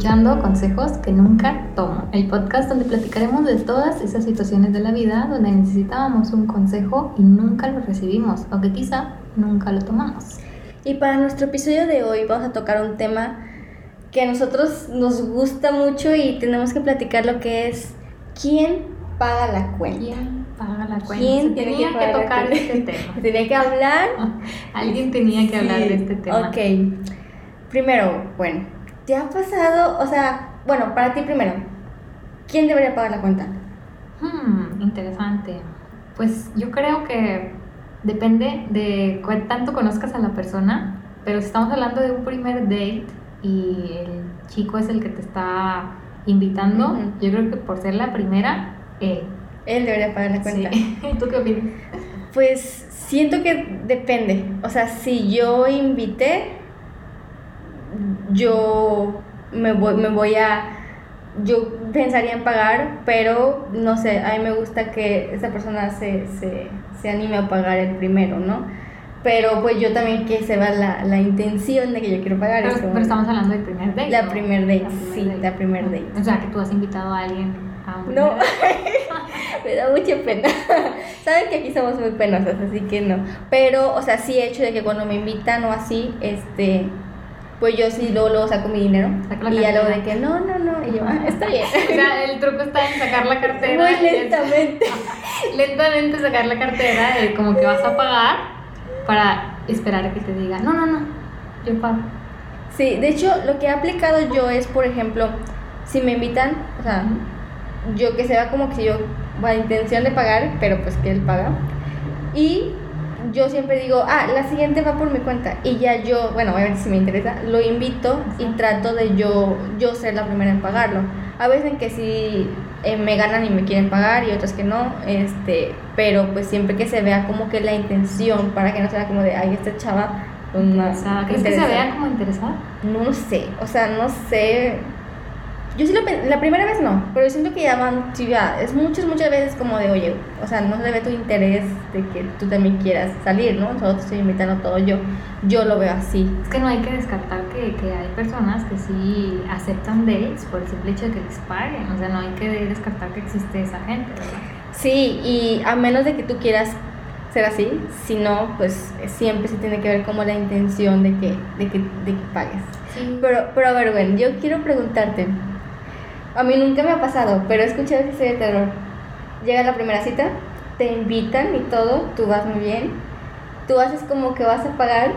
escuchando Consejos que nunca tomo, el podcast donde platicaremos de todas esas situaciones de la vida donde necesitábamos un consejo y nunca lo recibimos, o que quizá nunca lo tomamos. Y para nuestro episodio de hoy vamos a tocar un tema que a nosotros nos gusta mucho y tenemos que platicar lo que es quién paga la cuenta. ¿Quién paga la cuenta? ¿Quién Se tenía que que, la tocar este tema. Tenía que hablar. Alguien tenía que hablar Sí, de este tema. Ok. Primero, bueno, ¿te ha pasado, o sea, bueno, para ti primero, ¿quién debería pagar la cuenta? Hmm, interesante. Pues yo creo que depende de cuán tanto conozcas a la persona, pero si estamos hablando de un primer date y el chico es el que te está invitando, yo creo que por ser la primera, él. Él debería pagar la cuenta. Sí. ¿Tú qué opinas? Pues siento que depende. O sea, si yo invité, yo me voy, me voy a. Yo pensaría en pagar, pero no sé, a mí me gusta que esa persona se, se, se anime a pagar el primero, ¿no? Pero pues yo también que se va la, la intención de que yo quiero pagar. Pero, es como- pero estamos hablando del primer date. La primer date, La primer sí, la primer date. O sea, que tú has invitado a alguien a un No, me da mucha pena. Saben que aquí somos muy penosas, así que no. Pero, o sea, sí he hecho de que cuando me invitan o así, este, pues yo sí luego, luego saco mi dinero. Y ya luego de que no, no, no. Y yo, ah, está bien. O sea, el truco está en sacar la cartera. Muy es- lentamente. lentamente sacar la cartera, como que vas a pagar para esperar a que te diga, no, no, no, yo pago. Sí, de hecho, lo que he aplicado yo es, por ejemplo, si me invitan, o sea, yo que se vea como que yo, la intención de pagar, pero pues que él paga. Y yo siempre digo, ah, la siguiente va por mi cuenta. Y ya yo, bueno, obviamente si me interesa, lo invito y trato de yo, yo ser la primera en pagarlo. A veces en que sí eh, me ganan y me quieren pagar y otras que no, este, pero pues siempre que se vea como que la intención, para que no sea como de, ay, esta chava, pues, no, O sea, ¿crees que se interesa". vea como interesada? No sé, o sea, no sé. Yo sí lo la primera vez no, pero yo siento que ya van, sí, ya, es muchas, muchas veces como de, oye, o sea, no se ve tu interés de que tú también quieras salir, ¿no? Solo te estoy invitando todo yo. Yo lo veo así. Es que no hay que descartar que, que hay personas que sí aceptan dates por el simple hecho de que les paguen. O sea, no hay que descartar que existe esa gente, ¿verdad? Sí, y a menos de que tú quieras ser así, si no, pues siempre sí tiene que ver como la intención de que, de que, de que pagues. Sí. Pero, pero a ver, Gwen, yo quiero preguntarte. A mí nunca me ha pasado, pero he escuchado esa historia de terror. Llega la primera cita, te invitan y todo, tú vas muy bien. Tú haces como que vas a pagar,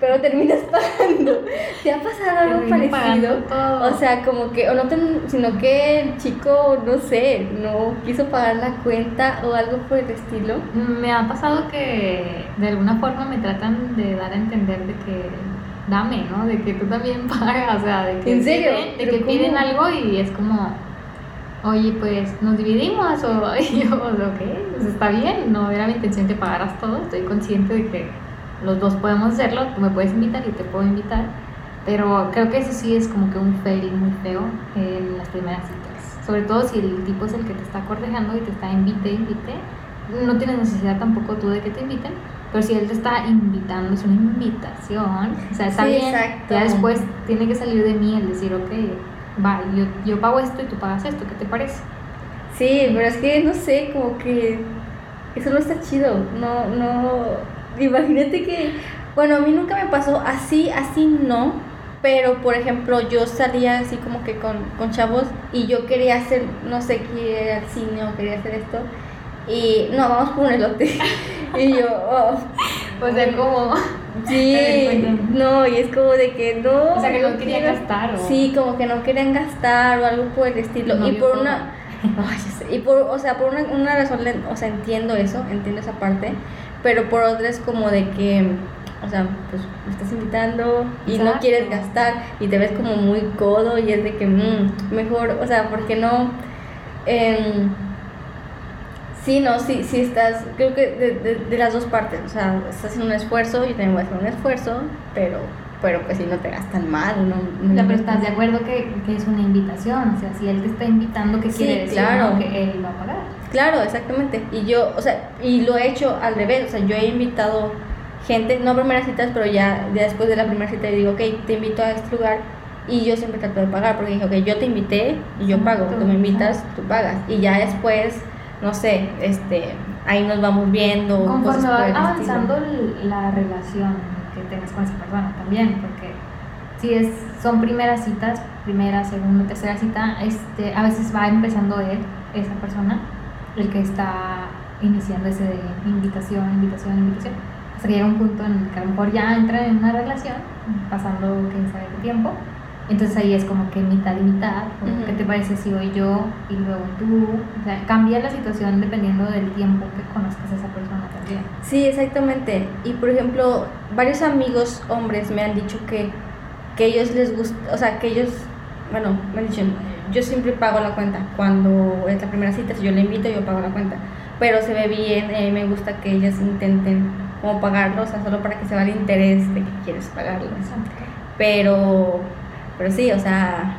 pero terminas pagando. ¿Te ha pasado algo Termino parecido? O sea, como que, o no te, sino que el chico, no sé, no quiso pagar la cuenta o algo por el estilo. Me ha pasado que de alguna forma me tratan de dar a entender de que dame, ¿no? De que tú también pagas, o sea, de que ¿En serio? piden, de ¿Pero que piden algo y es como, oye, pues nos dividimos o y yo, ok, pues está bien, no era mi intención que pagaras todo, estoy consciente de que los dos podemos hacerlo, tú me puedes invitar y te puedo invitar, pero creo que eso sí es como que un fail muy feo en las primeras citas, sobre todo si el tipo es el que te está cortejando y te está invite, invite, no tienes necesidad tampoco tú de que te inviten, pero si él te está invitando, es una invitación, o sea, está Sí, bien, exacto. ya después tiene que salir de mí el decir, ok, va, yo, yo pago esto y tú pagas esto, ¿qué te parece? Sí, pero es que no sé, como que eso no está chido. No, no. Imagínate que. Bueno, a mí nunca me pasó así, así no. Pero, por ejemplo, yo salía así como que con, con chavos y yo quería hacer, no sé, quería ir al cine o quería hacer esto. Y no, vamos por un elote. y yo, oh, O sea, como... sí, no, y es como de que no. O sea, que no quería quiero- gastar, ¿o? Sí, como que no querían gastar o algo por el estilo. No y por una. Ay. Y por, o sea, por una, una razón, o sea, entiendo eso, entiendo esa parte, pero por otra es como de que, o sea, pues me estás invitando y no quieres gastar y te ves como muy codo y es de que, mm, mejor, o sea, ¿por qué no? Em, sí, no, sí, sí estás, creo que de, de, de las dos partes, o sea, estás haciendo un esfuerzo, yo también voy a hacer un esfuerzo, pero, pero pues si no te gastan mal, ¿no? no pero estás de acuerdo que, que es una invitación, o sea, si él te está invitando, ¿qué Sí, quiere decir? claro. Que él va a pagar. Claro, exactamente. Y yo, o sea, y lo he hecho al revés. O sea, yo he invitado gente, no a primeras citas, pero ya, ya después de la primera cita, yo digo, ok, te invito a este lugar Y yo siempre trato de pagar porque dije, ok, yo te invité y yo pago, tú me invitas, tú pagas. Y ya después, no sé, este, ahí nos vamos viendo. Conforme va estilo. avanzando la relación que tengas con esa persona también, porque si es, son primeras citas, primera, segunda, tercera cita, este, a veces va empezando él, esa persona, el que está iniciando ese de invitación, invitación, invitación, hasta que llega un punto en el que a lo mejor ya entra en una relación, pasando quién sabe qué tiempo, entonces ahí es como que mitad y mitad, o Ujú. ¿qué te parece si voy yo y luego tú? O sea, cambia la situación dependiendo del tiempo que conozcas a esa persona también. Sí, exactamente. Y por ejemplo, varios amigos hombres me han dicho que, que ellos les gusta, o sea, que ellos, bueno, me han dicho, yo siempre pago la cuenta. Cuando es la primera cita, si yo le invito, yo pago la cuenta. Pero se ve bien, eh, me gusta que ellas intenten como pagarlo, o sea, solo para que se vea el interés de que quieres pagarlo. Pero, pero sí, o sea,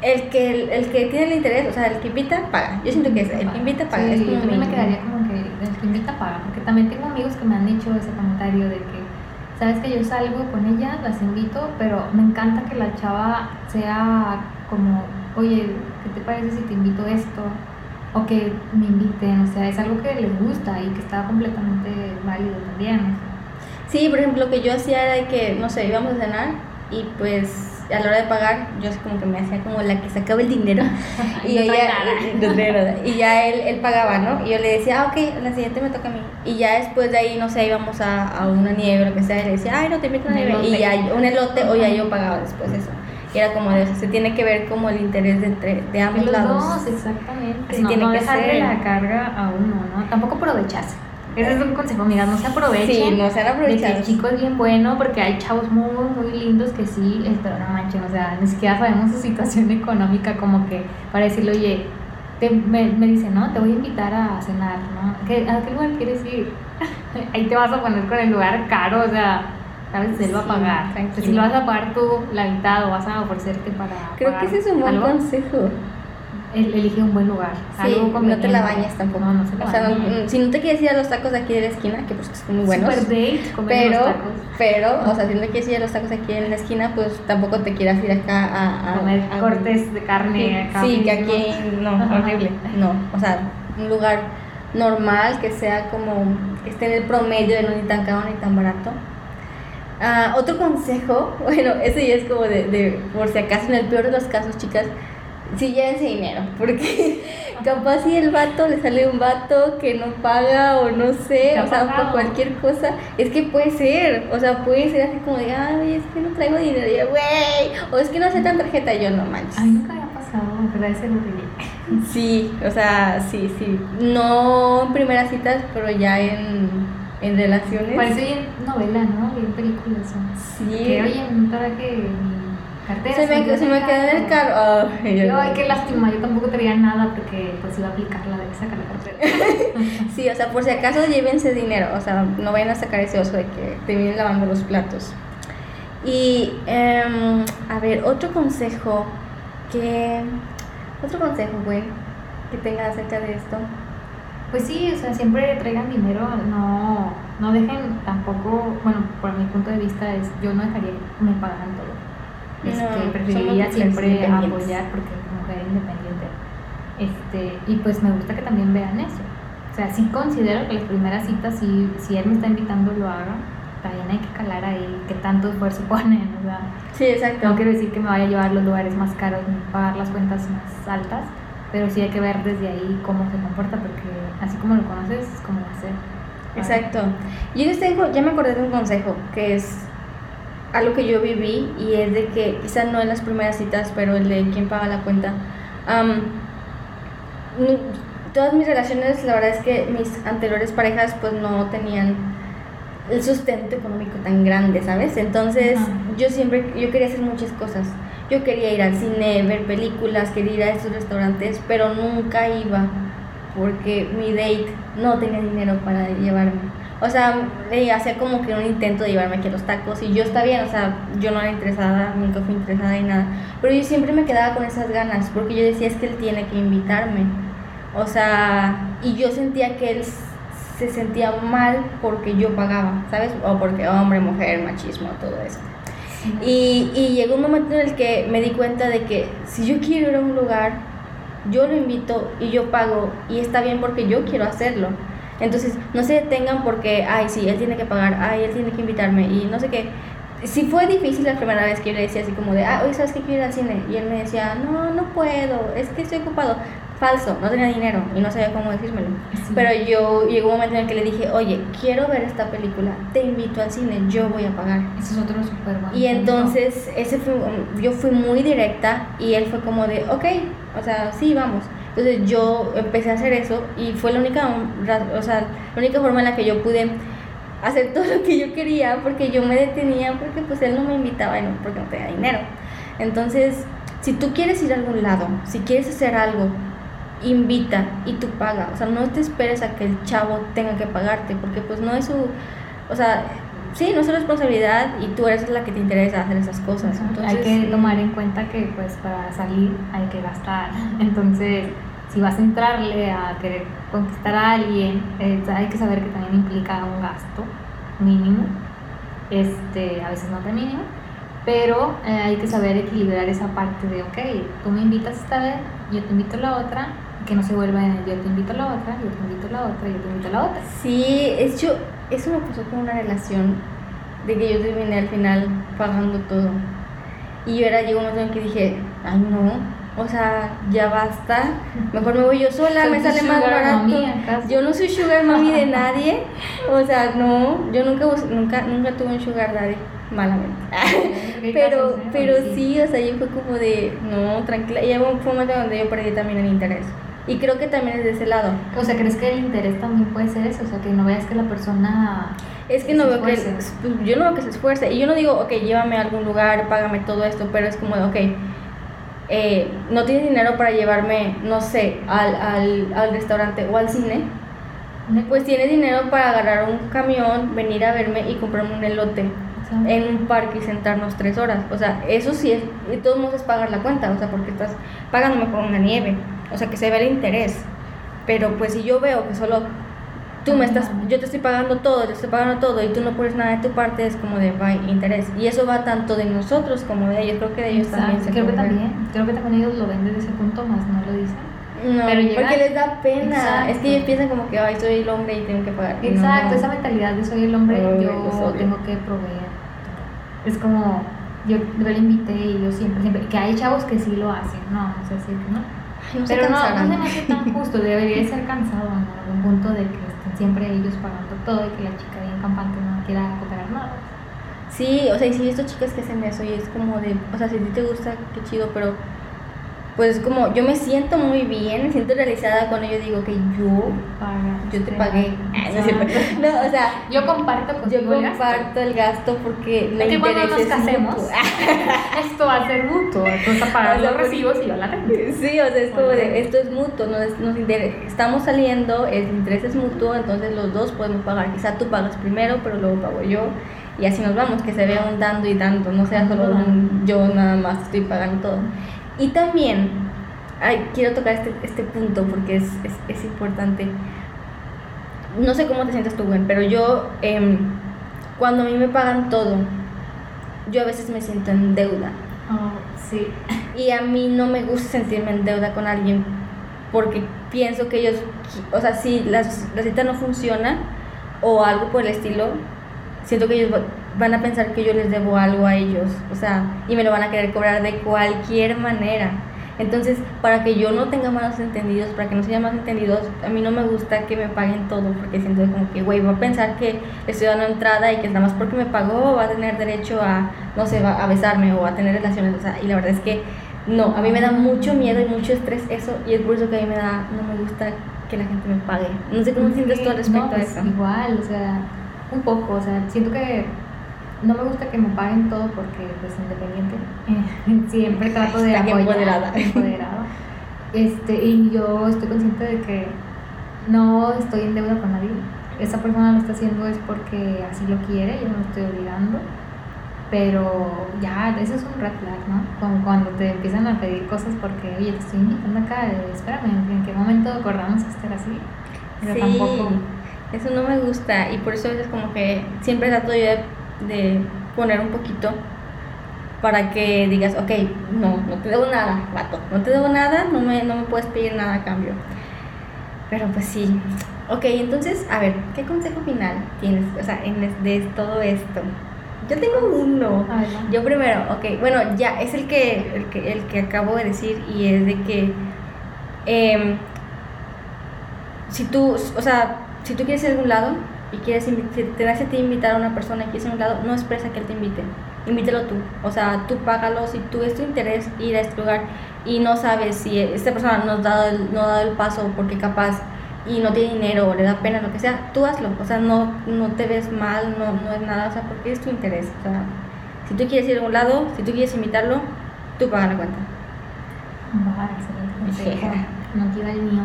el que, el, que tiene el interés, o sea, el que invita, paga. Yo siento que es, el que invita, paga. Sí, es yo como también me quedaría como que el que invita paga, porque también tengo amigos que me han dicho ese comentario de que, sabes que yo salgo con ellas, las invito, pero me encanta que la chava sea como, oye, ¿qué te parece si te invito esto? O que me inviten, o sea, es algo que les gusta y que está completamente válido también. Sí, por ejemplo, lo que yo hacía era que, no sé, íbamos a cenar y pues a la hora de pagar, yo así como que me hacía como la que sacaba el dinero y, No ella, no nada. y ya él, él pagaba, ¿no? Y yo le decía, ah, ok, la siguiente me toca a mí. Y ya después de ahí, no sé, íbamos a, a una nieve o lo que sea, y le decía, ay, no te invito a una Un nieve. Y ya un elote o ya yo pagaba después eso. Y era como de, o sea, se tiene que ver como el interés de, entre, de ambos los lados. dos, exactamente. Así no, tiene no que ser. la carga a uno, ¿no? Tampoco aprovecharse. Ese es un consejo, amigas, no se aprovechen. Sí, no sean De que aprovechados. el chico es bien bueno, porque hay chavos muy, muy lindos que sí, eh, pero no manchen, o sea, ni siquiera sabemos su situación económica, como que para decirle, oye, te- me, me dice, no, te voy a invitar a cenar, ¿no? ¿Qué- ¿A qué lugar quieres ir? Ahí te vas a poner con el lugar caro, o sea, sabes, él va a Sí, pagar. tranquilo. Si lo vas a pagar tú la mitad o vas a ofrecerte para. Creo que pagar ese es un buen algo, consejo. El- elige un buen lugar. Sí, algo no te la bañes tampoco. No, no se la o sea, no- mm, si no te quieres ir a los tacos de aquí de la esquina, que pues que son muy buenos. Super date, pero, unos tacos. pero, o sea, si no quieres ir a los tacos aquí en la esquina, pues tampoco te quieras ir acá a, a comer a- cortes de carne acá. Sí, que aquí no, horrible. No, o sea, un lugar normal que sea como que esté en el promedio de no ni tan caro ni tan barato. Ah, otro consejo, bueno, ese ya es como de, de, por si acaso, en el peor de los casos, chicas, sí llévense dinero, porque capaz si el vato le sale un vato que no paga o no sé, ¿Te ha o sea, por cualquier cosa, es que puede ser, o sea, puede ser así como de, ay, es que no traigo dinero, y yo, güey, o es que no aceptan tarjeta, y yo no manches. A mí nunca me ha pasado, pero ser horrible. Sí, o sea, sí, sí. No en primeras citas, pero ya en, en relaciones. Parece bien novela, ¿no? Bien película eso. sí. Que oye, traje mi cartera. se me, quedó se me quedó en el carro. Yo, yo- ay, qué lástima, yo tampoco traía nada porque pues iba a aplicar la de sacar la cartera. Sí, o sea, por si acaso llévense dinero. O sea, no vayan a sacar ese oso de que te vienen lavando los platos. Y, em, a ver, otro consejo que. Otro consejo, güey, que tenga acerca de esto. Pues sí, o sea, siempre traigan dinero, no, no dejen tampoco, bueno, por mi punto de vista es, yo no dejaría que me pagaran todo. Este, No, preferiría siempre apoyar porque soy mujer independiente. Este, y pues me gusta que también vean eso. O sea, sí considero que las primeras citas, si, si él me está invitando, lo haga. También hay que calar ahí qué tanto esfuerzo ponen. O sea, Sí, exacto. no quiero decir que me vaya a llevar los lugares más caros ni pagar las cuentas más altas, pero sí hay que ver desde ahí cómo se comporta, porque así como lo conoces, es como va a ser. Exacto. Yo les tengo, ya me acordé de un consejo que es algo que yo viví y es de que quizás no en las primeras citas, pero el de quién paga la cuenta. Mi- todas mis relaciones, la verdad es que mis anteriores parejas pues no tenían el sustento económico tan grande, ¿sabes? Entonces Ajá. yo siempre, yo quería hacer muchas cosas. Yo quería ir al cine, ver películas, quería ir a estos restaurantes, pero nunca iba porque mi date no tenía dinero para llevarme. O sea, ella hacía como que un intento de llevarme aquí a los tacos y yo está bien, o sea, yo no era interesada, nunca fui interesada en nada. Pero yo siempre me quedaba con esas ganas porque yo decía es que él tiene que invitarme. O sea, y yo sentía que él se sentía mal porque yo pagaba, ¿sabes? O porque hombre, mujer, machismo, todo eso. Y, y llegó un momento en el que me di cuenta de que si yo quiero ir a un lugar, yo lo invito y yo pago y está bien porque yo quiero hacerlo. Entonces, no se detengan porque, ay, sí, él tiene que pagar, ay, él tiene que invitarme y no sé qué. Sí fue difícil la primera vez que yo le decía así como de, ah, oye, ¿sabes que quiero ir al cine? Y él me decía, no, no puedo, es que estoy ocupado. Falso, no tenía dinero y no sabía cómo decírmelo. Pero yo llegó un momento en el que le dije, oye, quiero ver esta película, te invito al cine, yo voy a pagar. Ese es otro súper bueno. Y entonces, ese fue, yo fui muy directa y él fue como de, ok, o sea, sí, vamos. Entonces yo empecé a hacer eso y fue la única, o sea, la única forma en la que yo pude hacer todo lo que yo quería porque yo me detenía porque pues él no me invitaba y no, porque no tenía dinero. Entonces, si tú quieres ir a algún lado, si quieres hacer algo, invita y tú paga. O sea, no te esperes a que el chavo tenga que pagarte porque pues no es su, o sea, sí, no es responsabilidad y tú eres la que te interesa hacer esas cosas. hay que tomar en cuenta que pues para salir hay que gastar. Entonces, si vas a entrarle a querer conquistar a alguien, eh, hay que saber que también implica un gasto mínimo. Este, a veces no tan mínimo, pero eh, hay que saber equilibrar esa parte de, ok, tú me invitas esta vez, yo te invito a la otra, que no se vuelva en yo te invito a la otra, yo te invito a la otra, yo te invito a la otra. Sí, es yo, eso me pasó con una relación de que yo terminé al final pagando todo. Y yo era, llegó un momento en que dije, ay no, o sea, ya basta, mejor me voy yo sola, me sale más barato. Yo no soy sugar mommy de nadie, o sea, no, yo nunca, nunca, nunca tuve un sugar daddy, malamente. pero, pero sí, o sea, yo fue como de, no, tranquila, y hubo un momento donde yo perdí también el interés. Y creo que también es de ese lado. O sea, ¿crees que el interés también puede ser eso? O sea, que no veas que la persona... Es que no veo que... Pues, yo no veo que se esfuerce. Y yo no digo, ok, llévame a algún lugar, págame todo esto, pero es como de, ok, eh, no tienes dinero para llevarme, no sé, al, al, al restaurante o al cine, pues tienes dinero para agarrar un camión, venir a verme y comprarme un elote en un parque y sentarnos tres horas. O sea, eso sí es, y todos modos es pagar la cuenta, o sea, porque estás pagándome por una nieve, o sea, que se ve el interés. Pero pues si yo veo que solo tú me estás, yo te estoy pagando todo, te estoy pagando todo y tú no pones nada de tu parte, es como de bye, interés. Y eso va tanto de nosotros como de ellos, creo que de ellos también se creo que también, creo que también ellos lo ven desde ese punto, más no lo dicen. No, porque les da pena. Es que ellos piensan como que, ay, soy el hombre y tengo que pagar. Exacto, esa mentalidad de soy el hombre, yo tengo que proveer es como, yo, yo le invité y yo siempre, siempre, que hay chavos que sí lo hacen, no, no sé si, ¿no? No Pero no, no se me hace tan justo, debería ser cansado en algún punto de que estén siempre ellos pagando todo y que la chica bien campante no quiera cooperar nada. Sí, o sea, y si visto chicas que hacen eso y es como de, o sea, si a ti te gusta, qué chido, pero pues como yo me siento muy bien, me siento realizada cuando yo digo que yo yo te pagué. No, o sea, yo comparto Yo comparto el gasto, porque la interés nos casemos, esto va a ser mutuo, entonces pagar los recibos y yo la renta. Sí, o sea, es como de, esto es mutuo, nos, nos estamos saliendo, el interés es mutuo, entonces los dos podemos pagar. Quizá tú pagas primero, pero luego pago yo. Y así nos vamos, que se vea un dando y dando, no sea solo un yo nada más estoy pagando todo. Y también, ay, quiero tocar este, este punto porque es, es, es, importante. No sé cómo te sientes tú, Gwen, pero yo, eh, cuando a mí me pagan todo, yo a veces me siento en deuda. Oh, sí. Y a mí no me gusta sentirme en deuda con alguien porque pienso que ellos, o sea, si la, la cita no funciona o algo por el estilo, siento que ellos van a pensar que yo les debo algo a ellos, o sea, y me lo van a querer cobrar de cualquier manera. Entonces, para que yo no tenga malos entendidos, para que no se más entendidos, a mí no me gusta que me paguen todo, porque siento como que, güey, va a pensar que estoy dando entrada y que nada más porque me pagó va a tener derecho a, no sé, a besarme o a tener relaciones, o sea, y la verdad es que no, a mí me da mucho miedo y mucho estrés eso, y es por eso que a mí me da, no me gusta que la gente me pague. No sé cómo sientes tú al respecto a pues, eso. Igual, o sea, un poco, o sea, siento que no me gusta que me paguen todo porque pues independiente. Siempre trato de apoyar empoderada. este y yo estoy consciente de que no estoy en deuda con nadie. Esa persona lo está haciendo es porque así lo quiere yo no lo estoy obligando. Pero ya eso es un red flag no como cuando te empiezan a pedir cosas porque oye te estoy invitando acá espérame en qué momento acordamos estar así pero sí, tampoco. eso no me gusta y por eso a veces como que siempre trato yo de de poner un poquito para que digas, ok, no, no te debo nada, vato, no te debo nada, no me, no me puedes pedir nada a cambio. Pero pues sí. Ok, entonces, a ver, ¿qué consejo final tienes, o sea, en es- de todo esto? Yo tengo uno. Yo primero, ok, bueno, ya, es el que, el que, el que acabo de decir y es de que em, si tú, o sea, si tú quieres ir a algún lado y quieres si te nace a ti invitar a una persona y quieres ir a un lado, no esperes a que él te invite, invítalo tú, o sea, tú págalo, si tú es tu interés ir a este lugar y no sabes si esta persona no ha dado el, no ha dado el paso porque capaz y no tiene dinero o le da pena, lo que sea, tú hazlo, o sea, no, no te ves mal, no, no es nada, o sea, porque es tu interés, o sea, si tú quieres ir a algún lado, si tú quieres invitarlo, tú paga la cuenta. Va, excelente. Consejo. Motiva el mío.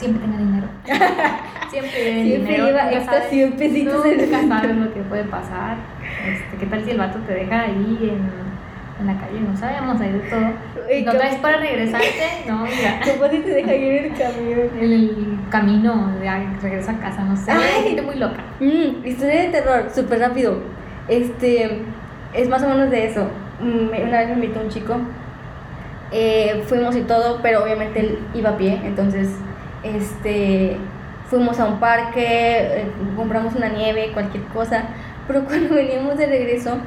Siempre tenga dinero. Siempre Siempre dinero. extra sabes- 100 pesitos en el Nunca sabes lo que puede pasar. Este, ¿Qué tal si el vato te deja ahí en, en la calle? No sabemos, hay de todo. ¿No ¿cómo- traes para regresarte? No, mira. ¿Cómo si te deja ir en el camión? En el camino regresa a casa, no sé. Ay. Gente muy loca. Mm, historia de terror, súper rápido. Este, es más o menos de eso. Mm, Una vez me invitó un chico, eh, fuimos y todo, pero obviamente él iba a pie, entonces, este, fuimos a un parque, eh, compramos una nieve, cualquier cosa, pero cuando veníamos de regreso,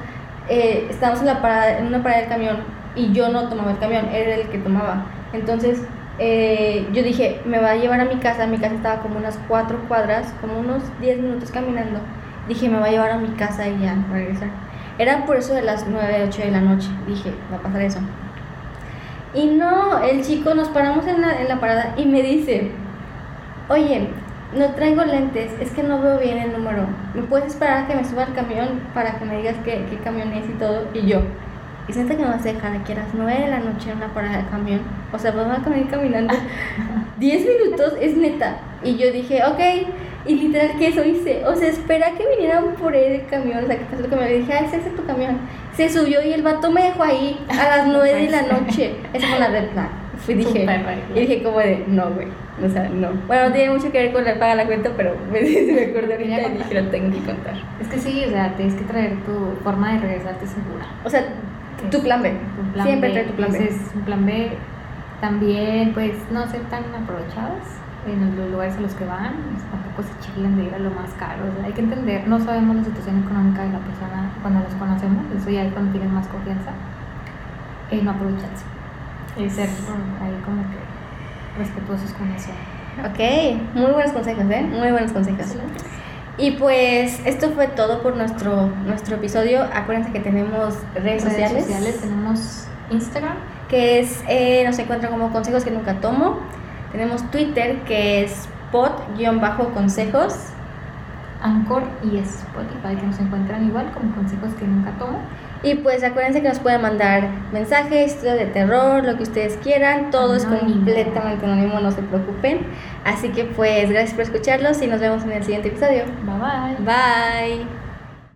eh, estábamos en, la parada, en una parada del camión y yo no tomaba el camión, era el que tomaba. Entonces, eh, yo dije, me va a llevar a mi casa, mi casa estaba como unas cuatro cuadras, como unos 10 minutos caminando. Dije, me va a llevar a mi casa y ya, regresar. Era por eso de las 9, 8 de la noche. Dije, va a pasar eso. Y no, el chico nos paramos en la, en la parada y me dice, oye, no traigo lentes, es que no veo bien el número. ¿Me puedes esperar a que me suba al camión para que me digas qué, qué camión es y todo? Y yo, ¿es neta que me vas a dejar aquí a las 9 de la noche en una parada de camión? O sea, vamos a ir caminando 10 minutos, es neta. Y yo dije, ok. Y literal que eso hice. O sea, espera que vinieran por el camión. O sea, que pasó el camión. Le dije, ah, ese es tu camión. Se subió y el vato me dejó ahí a las 9 de la noche. Esa fue una red flag. Fui, dije, y dije como de, no, güey. O sea, no. Bueno, no tiene mucho que ver con la paga la cuenta, pero me, me acordé ahorita y dije, lo tengo que contar. Es que sí, o sea, tienes que traer tu forma de regresarte segura. O sea, tu plan B. Tu plan Siempre B. trae tu plan B. Ese es un plan B. También, pues, no ser tan aprovechadas en los lugares a los que van. Tampoco se chilen de ir a lo más caro. O sea, hay que entender, no sabemos la situación económica de la persona cuando los conocemos. Eso ya es cuando tienes más confianza. Eh, no aprovecharse. Y ser ahí como que respetuosos con eso. Ok, muy buenos consejos, ¿eh? Muy buenos consejos. Y pues esto fue todo por nuestro, nuestro episodio. Acuérdense que tenemos redes, sociales, tenemos Instagram, que es, eh, nos encuentran como consejos que nunca tomo. Tenemos Twitter que es pod-consejos. Anchor y Spotify que nos encuentran igual como consejos que nunca tomo. Y pues acuérdense que nos pueden mandar mensajes, historias de terror, lo que ustedes quieran. Todo es completamente anónimo, no se preocupen. Así que pues gracias por escucharlos y nos vemos en el siguiente episodio. Bye bye. Bye.